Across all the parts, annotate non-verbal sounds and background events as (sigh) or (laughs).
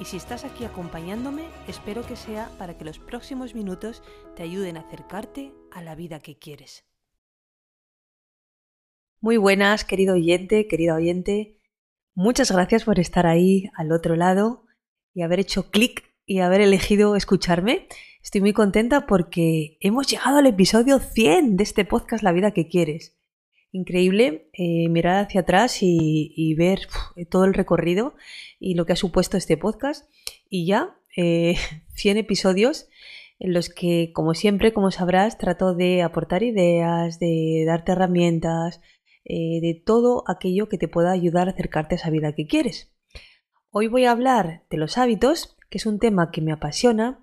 y si estás aquí acompañándome, espero que sea para que los próximos minutos te ayuden a acercarte a la vida que quieres. Muy buenas, querido oyente, querida oyente. Muchas gracias por estar ahí al otro lado y haber hecho clic y haber elegido escucharme. Estoy muy contenta porque hemos llegado al episodio 100 de este podcast La vida que quieres increíble eh, mirar hacia atrás y, ver todo el recorrido y lo que ha supuesto este podcast. Y ya, 100 eh, (laughs) episodios en los que, como siempre, como sabrás, trato de aportar ideas, de darte herramientas, eh, de todo aquello que te pueda ayudar a acercarte a esa vida que quieres. Hoy voy a hablar de los hábitos, que es un tema que me apasiona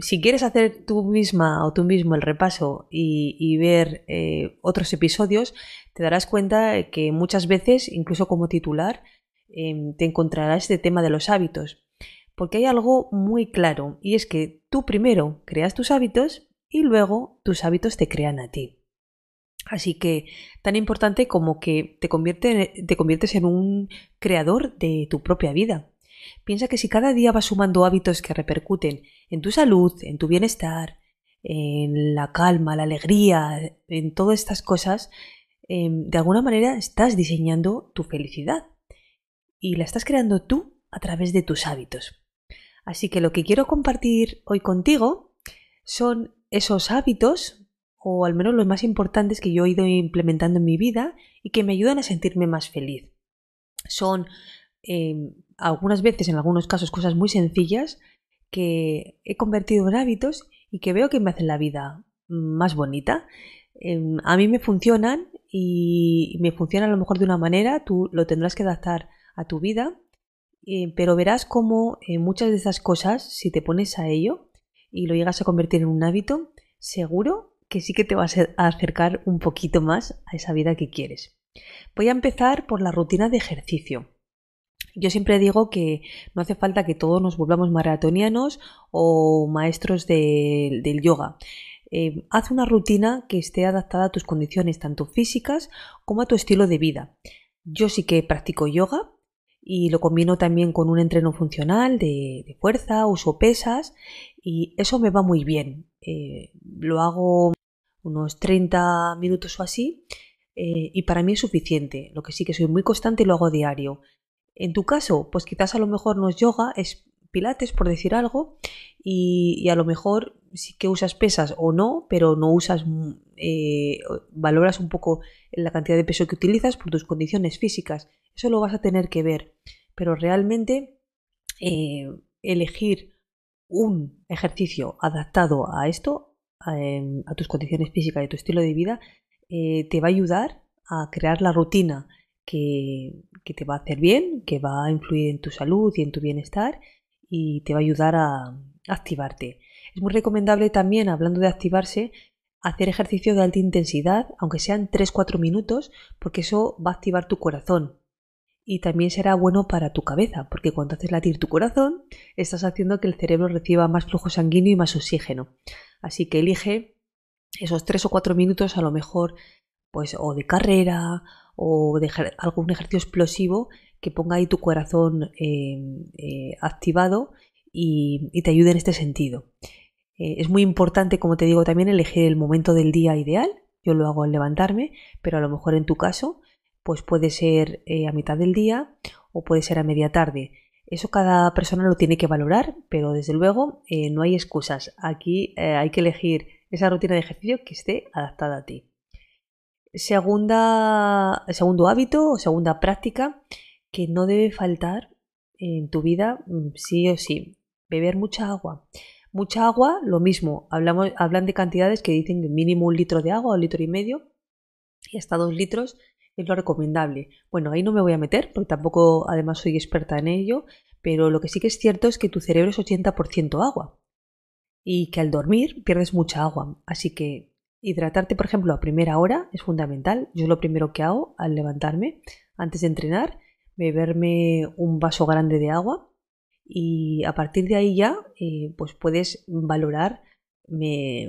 si quieres hacer tú misma o tú mismo el repaso y, ver eh, otros episodios, te darás cuenta que muchas veces, incluso como titular, em, te encontrarás este tema de los hábitos. Porque hay algo muy claro y es que tú primero creas tus hábitos y luego tus hábitos te crean a ti. Así que tan importante como que te, te conviertes en un creador de tu propia vida. Piensa que si cada día vas sumando hábitos que repercuten en tu salud, en tu bienestar, en la calma, la alegría, en todas estas cosas, em, de alguna manera estás diseñando tu felicidad y la estás creando tú a través de tus hábitos. Así que lo que quiero compartir hoy contigo son esos hábitos, o al menos los más importantes que yo he ido implementando en mi vida y que me ayudan a sentirme más feliz. Son em, algunas veces, en algunos casos, cosas muy sencillas que he convertido en hábitos y que veo que me hacen la vida más bonita. Em, a mí me funcionan y me funcionan a lo mejor de una manera, tú lo tendrás que adaptar a tu vida, eh, pero verás cómo eh, muchas de esas cosas, si te pones a ello y lo llegas a convertir en un hábito, seguro que sí que te vas a acercar un poquito más a esa vida que quieres. Voy a empezar por la rutina de ejercicio. Yo siempre digo que no hace falta que todos nos volvamos maratonianos o maestros del yoga. Eh, haz una rutina que esté adaptada a tus condiciones tanto físicas como a tu estilo de vida. Yo sí que practico yoga y lo combino también con un entreno funcional de, fuerza, uso pesas y eso me va muy bien. Eh, lo hago unos 30 minutos o así eh, y para mí es suficiente. Lo que sí que soy muy constante y lo hago diario. En tu caso, pues quizás a lo mejor no es yoga, es pilates, por decir algo, y, a lo mejor sí que usas pesas o no, pero no usas, mm, eh, valoras un poco la cantidad de peso que utilizas por tus condiciones físicas. Eso lo vas a tener que ver, pero realmente eh, elegir un ejercicio adaptado a esto, a, em, tus condiciones físicas y a tu estilo de vida, eh, te va a ayudar a crear la rutina que, te va a hacer bien, que va a influir en tu salud y en tu bienestar y te va a ayudar a activarte. Es muy recomendable también, hablando de activarse, hacer ejercicio de alta intensidad, aunque sean 3-4 minutos, porque eso va a activar tu corazón. Y también será bueno para tu cabeza, porque cuando haces latir tu corazón, estás haciendo que el cerebro reciba más flujo sanguíneo y más oxígeno. Así que elige esos 3 o 4 minutos a lo mejor, pues, o de carrera, o de algún ejercicio explosivo que ponga ahí tu corazón em, eh, activado y, te ayude en este sentido. Eh, es muy importante, como te digo, también elegir el momento del día ideal. Yo lo hago al levantarme, pero a lo mejor en tu caso, pues puede ser eh, a mitad del día o puede ser a media tarde. Eso cada persona lo tiene que valorar, pero desde luego no hay excusas. Aquí hay que elegir esa rutina de ejercicio que esté adaptada a ti. Segunda, segundo hábito o segunda práctica que no debe faltar en tu vida mm, sí o sí. Beber mucha agua. Mucha agua, lo mismo. Hablamos, hablan de cantidades que dicen mínimo un litro de agua o un litro y medio y hasta dos litros es lo recomendable. Bueno, ahí no me voy a meter porque tampoco además soy experta en ello, pero lo que sí que es cierto es que tu cerebro es 80% agua. y que al dormir pierdes mucha agua. Así que hidratarte, por ejemplo, a primera hora es fundamental. Yo es lo primero que hago al levantarme, antes de entrenar, beberme un vaso grande de agua y a partir de ahí ya eh, pues puedes valorar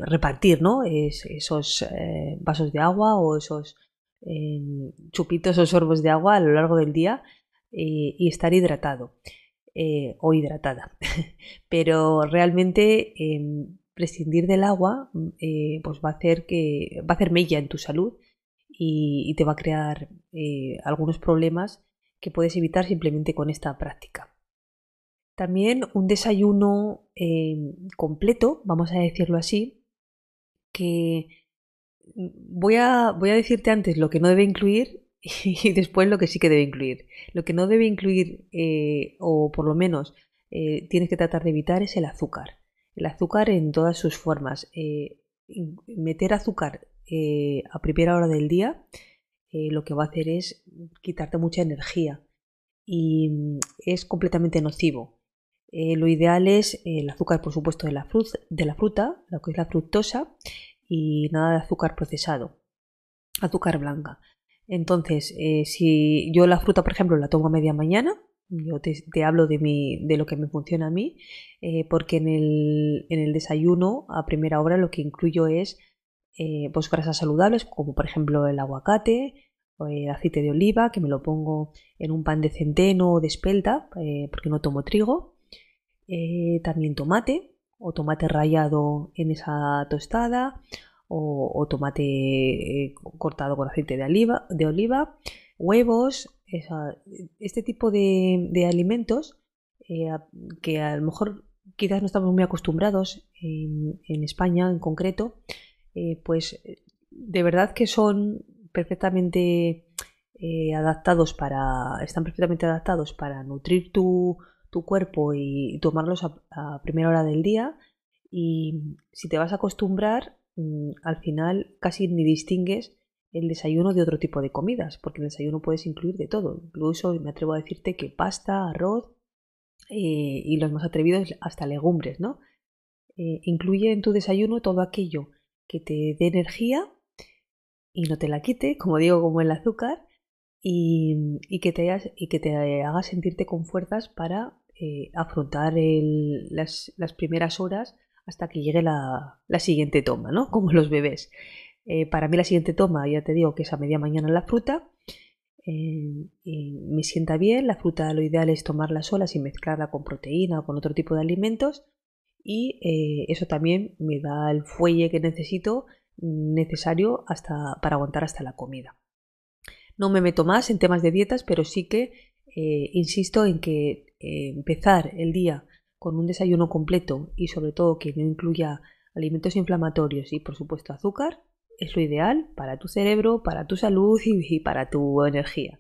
repartir ¿no? esos eh, vasos de agua o esos em, chupitos o sorbos de agua a lo largo del día eh, y estar hidratado o hidratada. (laughs) Pero realmente em, prescindir del agua pues va a hacer que va a hacer mella en tu salud y te va a crear algunos problemas que puedes evitar simplemente con esta práctica. También un desayuno eh, completo, vamos a decirlo así, que voy a, voy a decirte antes lo que no debe incluir (laughs) y después lo que sí que debe incluir. Lo que no debe incluir, eh, o por lo menos eh, tienes que tratar de evitar, es el azúcar. El azúcar en todas sus formas. meter azúcar a primera hora del día lo que va a hacer es quitarte mucha energía y mm, es completamente nocivo. Eh, lo ideal es el azúcar, por supuesto, de la, fruta, de la fruta, lo que es la fructosa, y nada de azúcar procesado, azúcar blanca. Entonces, eh, si yo la fruta, por ejemplo, la tomo a media mañana, yo te, hablo de, mi, de lo que me funciona a mí, eh, porque en el, en el, desayuno a primera hora lo que incluyo es pues grasas saludables, como por ejemplo el aguacate, o el aceite de oliva, que me lo pongo en un pan de centeno o de espelta, porque no tomo trigo, eh, también tomate o tomate rallado en esa tostada o, tomate eh, cortado con aceite de oliva, de oliva huevos, este tipo de, alimentos eh, que a lo mejor quizás no estamos muy acostumbrados en, España en concreto, pues de verdad que son perfectamente adaptados para, están perfectamente adaptados para nutrir tu, tu cuerpo y tomarlos a, primera hora del día. Y si te vas a acostumbrar, mm, al final casi ni distingues el desayuno de otro tipo de comidas, porque el desayuno puedes incluir de todo. Incluso me atrevo a decirte que pasta, arroz eh, y los más atrevidos hasta legumbres, ¿no? Eh, incluye en tu desayuno todo aquello que te dé energía y no te la quite, como digo, como el azúcar, y, que, te y que te haga sentirte con fuerzas para eh, afrontar las, primeras horas hasta que llegue la, siguiente toma, ¿no? (laughs) Como los bebés. Eh, para mí la siguiente toma, ya te digo que es a media mañana la fruta. Eh, me sienta bien, la fruta lo ideal es tomarla sola sin mezclarla con proteína o con otro tipo de alimentos y eso también me da el fuelle que necesito necesario hasta, para aguantar hasta la comida. No me meto más en temas de dietas, pero sí que insisto en que eh, empezar el día con un desayuno completo y sobre todo que no incluya alimentos inflamatorios y por supuesto azúcar es lo ideal para tu cerebro, para tu salud y, para tu energía.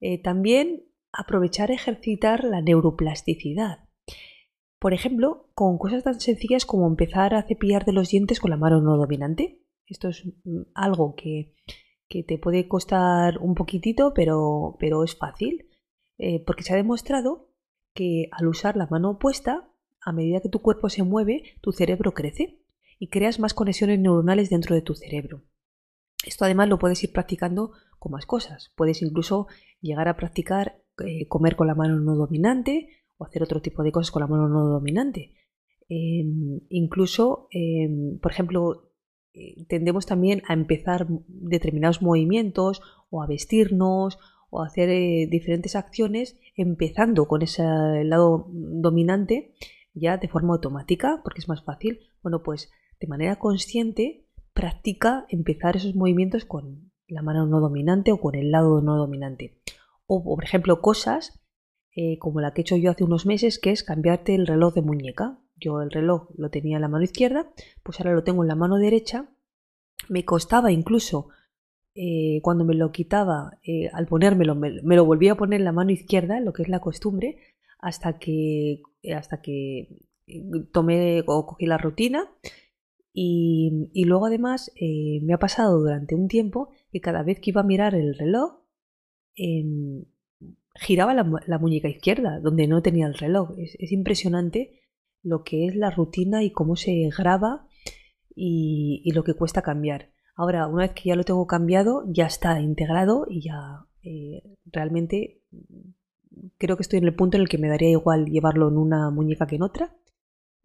Eh, también aprovechar ejercitar la neuroplasticidad. Por ejemplo, con cosas tan sencillas como empezar a cepillar de los dientes con la mano no dominante. Esto es mm, algo que, que te puede costar un poquitito, pero, pero es fácil. Eh, porque se ha demostrado que al usar la mano opuesta, a medida que tu cuerpo se mueve, tu cerebro crece y creas más conexiones neuronales dentro de tu cerebro. Esto además lo puedes ir practicando con más cosas. Puedes incluso llegar a practicar eh, comer con la mano no dominante o hacer otro tipo de cosas con la mano no dominante. Em, incluso, em, por ejemplo, eh, tendemos también a empezar determinados movimientos o a vestirnos o hacer eh, diferentes acciones empezando con ese lado dominante ya de forma automática porque es más fácil. Bueno, pues de manera consciente practica empezar esos movimientos con la mano no dominante o con el lado no dominante. O, por ejemplo, cosas eh, como la que he hecho yo hace unos meses, que es cambiarte el reloj de muñeca. Yo el reloj lo tenía en la mano izquierda, pues ahora lo tengo en la mano derecha. Me costaba incluso eh, cuando me lo quitaba, eh, al ponérmelo, me, lo volvía a poner en la mano izquierda, lo que es la costumbre, hasta que, hasta que tomé o cogí la rutina. Y, luego además me ha pasado durante un tiempo que cada vez que iba a mirar el reloj, em, giraba la, muñeca izquierda, donde no tenía el reloj. Es, es impresionante lo que es la rutina y cómo se graba y, lo que cuesta cambiar. Ahora, una vez que ya lo tengo cambiado, ya está integrado y ya eh, realmente creo que estoy en el punto en el que me daría igual llevarlo en una muñeca que en otra.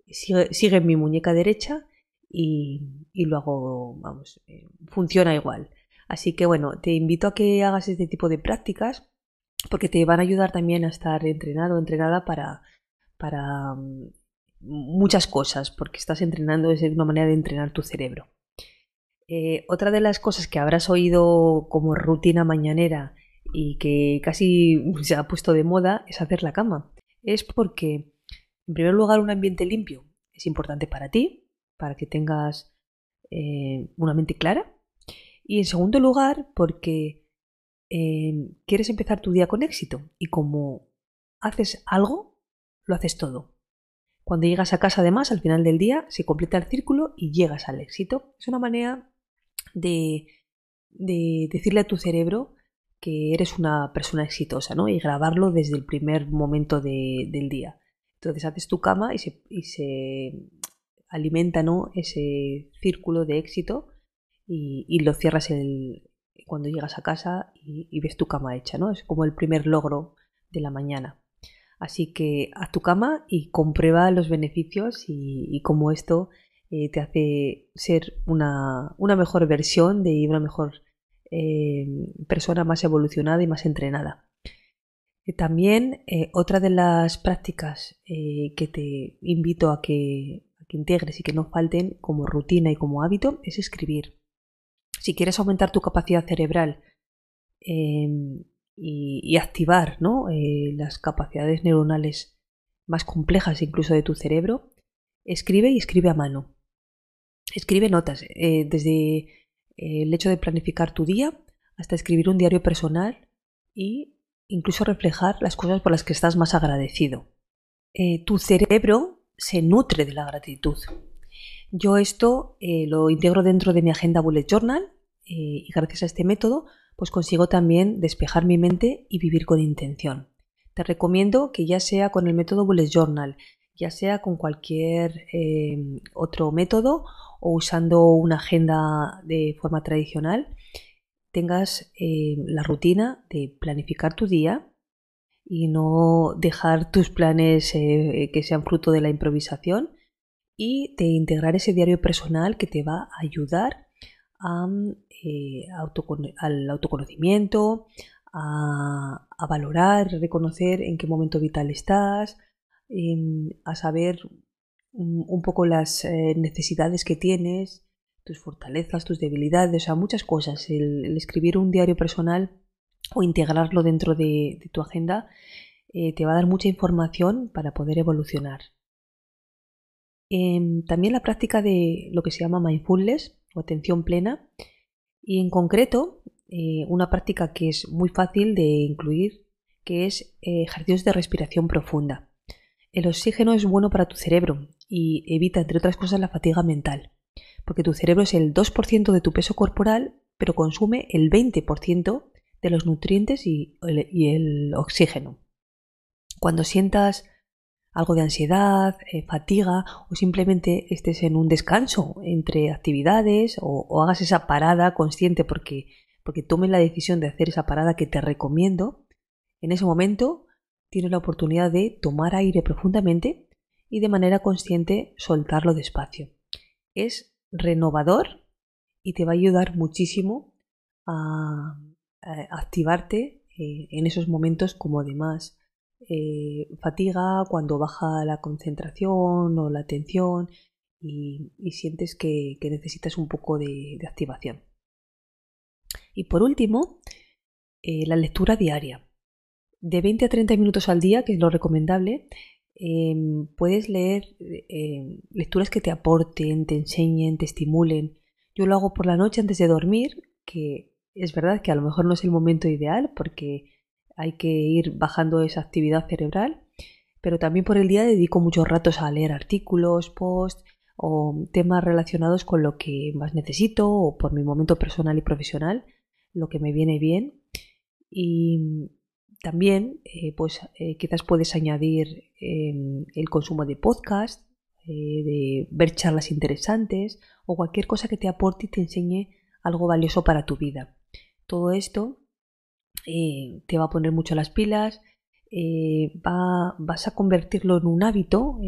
Sigue, sigue en mi muñeca derecha y, y lo hago, vamos, eh, funciona igual. Así que bueno, te invito a que hagas este tipo de prácticas porque te van a ayudar también a estar entrenado o entrenada para, para mm, muchas cosas, porque estás entrenando, es una manera de entrenar tu cerebro. Eh, otra de las cosas que habrás oído como rutina mañanera y que casi se ha puesto de moda es hacer la cama. Es porque, en primer lugar, un ambiente limpio es importante para ti, para que tengas eh, una mente clara. Y en segundo lugar, porque eh, quieres empezar tu día con éxito. Y como haces algo, lo haces todo. Cuando llegas a casa, además, al final del día, se completa el círculo y llegas al éxito. Es una manera de, de decirle a tu cerebro que eres una persona exitosa, ¿no? Y grabarlo desde el primer momento del día. Entonces haces tu cama y se alimenta, ¿no? Ese círculo de éxito y, lo cierras el, cuando llegas a casa y, y, ves tu cama hecha, ¿no? Es como el primer logro de la mañana. Así que haz tu cama y comprueba los beneficios y, cómo esto eh, te hace ser una, mejor versión de una mejor eh, persona más evolucionada y más entrenada. Eh, también otra de las prácticas que te invito a que, que integres y que no falten como rutina y como hábito es escribir. Si quieres aumentar tu capacidad cerebral y, activar ¿no? Eh, las capacidades neuronales más complejas incluso de tu cerebro, escribe y escribe a mano. Escribe notas, eh, desde eh, el hecho de planificar tu día hasta escribir un diario personal e incluso reflejar las cosas por las que estás más agradecido. tu cerebro se nutre de la gratitud. Yo esto lo integro dentro de mi agenda Bullet Journal y gracias a este método pues consigo también despejar mi mente y vivir con intención. Te recomiendo que ya sea con el método Bullet Journal, ya sea con cualquier eh, otro método o usando una agenda de forma tradicional, tengas eh, la rutina de planificar tu día y no dejar tus planes eh, que sean fruto de la improvisación y de integrar ese diario personal que te va a ayudar a eh, al autoconocimiento, a, valorar, reconocer en qué momento vital estás, a saber un, poco las eh, necesidades que tienes, tus fortalezas, tus debilidades, o sea, muchas cosas. El, escribir un diario personal o integrarlo dentro de, tu agenda eh, te va a dar mucha información para poder evolucionar. Em, también la práctica de lo que se llama mindfulness o atención plena y en concreto, eh, una práctica que es muy fácil de incluir, que es eh, ejercicios de respiración profunda. El oxígeno es bueno para tu cerebro y evita, entre otras cosas, la fatiga mental, porque tu cerebro es el 2% de tu peso corporal, pero consume el 20% de los nutrientes y el oxígeno. Cuando sientas algo de ansiedad, eh, fatiga o simplemente estés en un descanso entre actividades o, hagas esa parada consciente porque, porque tomes la decisión de hacer esa parada que te recomiendo, en ese momento tienes la oportunidad de tomar aire profundamente y de manera consciente soltarlo despacio. Es renovador y te va a ayudar muchísimo a, activarte eh, en esos momentos como de más eh, fatiga, cuando baja la concentración o la atención y, sientes que, necesitas un poco de, activación. Y por último, eh, la lectura diaria. De 20 a 30 minutos al día, que es lo recomendable, em, puedes leer em, lecturas que te aporten, te enseñen, te estimulen. Yo lo hago por la noche antes de dormir, que es verdad que a lo mejor no es el momento ideal porque hay que ir bajando esa actividad cerebral, pero también por el día dedico muchos ratos a leer artículos, posts o temas relacionados con lo que más necesito o por mi momento personal y profesional, lo que me viene bien. Y también, eh, pues eh, quizás puedes añadir em, el consumo de podcast eh, de ver charlas interesantes o cualquier cosa que te aporte y te enseñe algo valioso para tu vida. Todo esto eh, te va a poner mucho las pilas, eh, vas a convertirlo en un hábito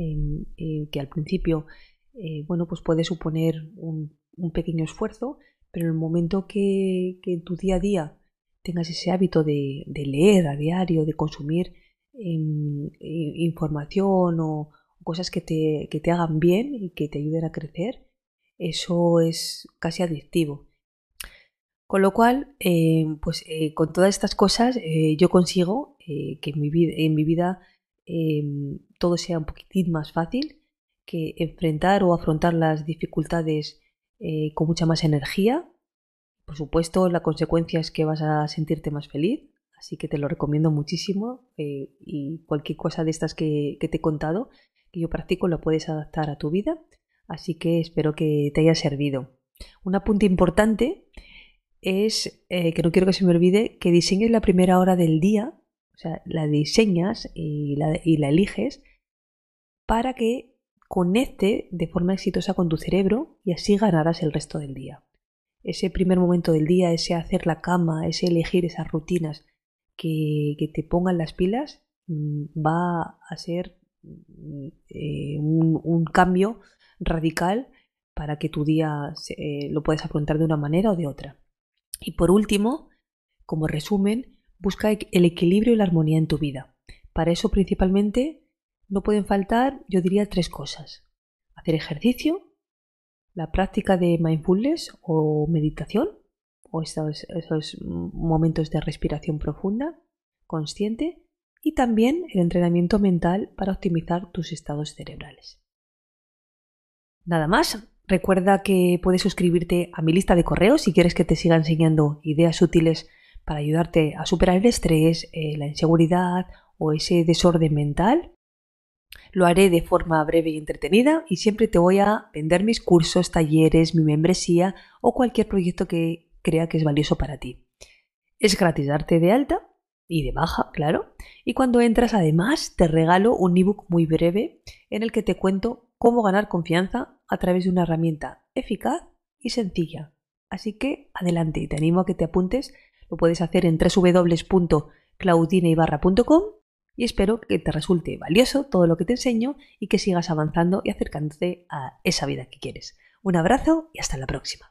que al principio bueno, pues puede suponer un, pequeño esfuerzo, pero en el momento que, en tu día a día tengas ese hábito de, leer a diario, de consumir em, información o, cosas que te, que te hagan bien y que te ayuden a crecer, eso es casi adictivo. Con lo cual, eh, pues eh, con todas estas cosas eh, yo consigo que en mi, vida, en mi vida todo sea un poquitín más fácil, que enfrentar o afrontar las dificultades con mucha más energía. Por supuesto, la consecuencia es que vas a sentirte más feliz, así que te lo recomiendo muchísimo y cualquier cosa de estas que, que te he contado que yo practico lo puedes adaptar a tu vida, así que espero que te haya servido. Un apunte importante es, eh, que no quiero que se me olvide, que diseñes la primera hora del día, o sea, la diseñas y la, eliges para que conecte de forma exitosa con tu cerebro y así ganarás el resto del día. Ese primer momento del día, ese hacer la cama, ese elegir esas rutinas que, que te pongan las pilas, mm, va a ser eh, un, cambio radical para que tu día eh, lo puedas afrontar de una manera o de otra. Y por último, como resumen, busca el equilibrio y la armonía en tu vida. Para eso principalmente no pueden faltar, yo diría, tres cosas. Hacer ejercicio, la práctica de mindfulness o meditación, o esos momentos de respiración profunda, consciente, y también el entrenamiento mental para optimizar tus estados cerebrales. Nada más, recuerda que puedes suscribirte a mi lista de correos si quieres que te siga enseñando ideas útiles para ayudarte a superar el estrés, eh, la inseguridad o ese desorden mental. Lo haré de forma breve y entretenida y siempre te voy a vender mis cursos, talleres, mi membresía o cualquier proyecto que crea que es valioso para ti. Es gratis darte de alta y de baja, claro. Y cuando entras, además, te regalo un ebook muy breve en el que te cuento cómo ganar confianza a través de una herramienta eficaz y sencilla. Así que adelante, te animo a que te apuntes. Lo puedes hacer en www.claudineibarra.com y espero que te resulte valioso todo lo que te enseño y que sigas avanzando y acercándote a esa vida que quieres. Un abrazo y hasta la próxima.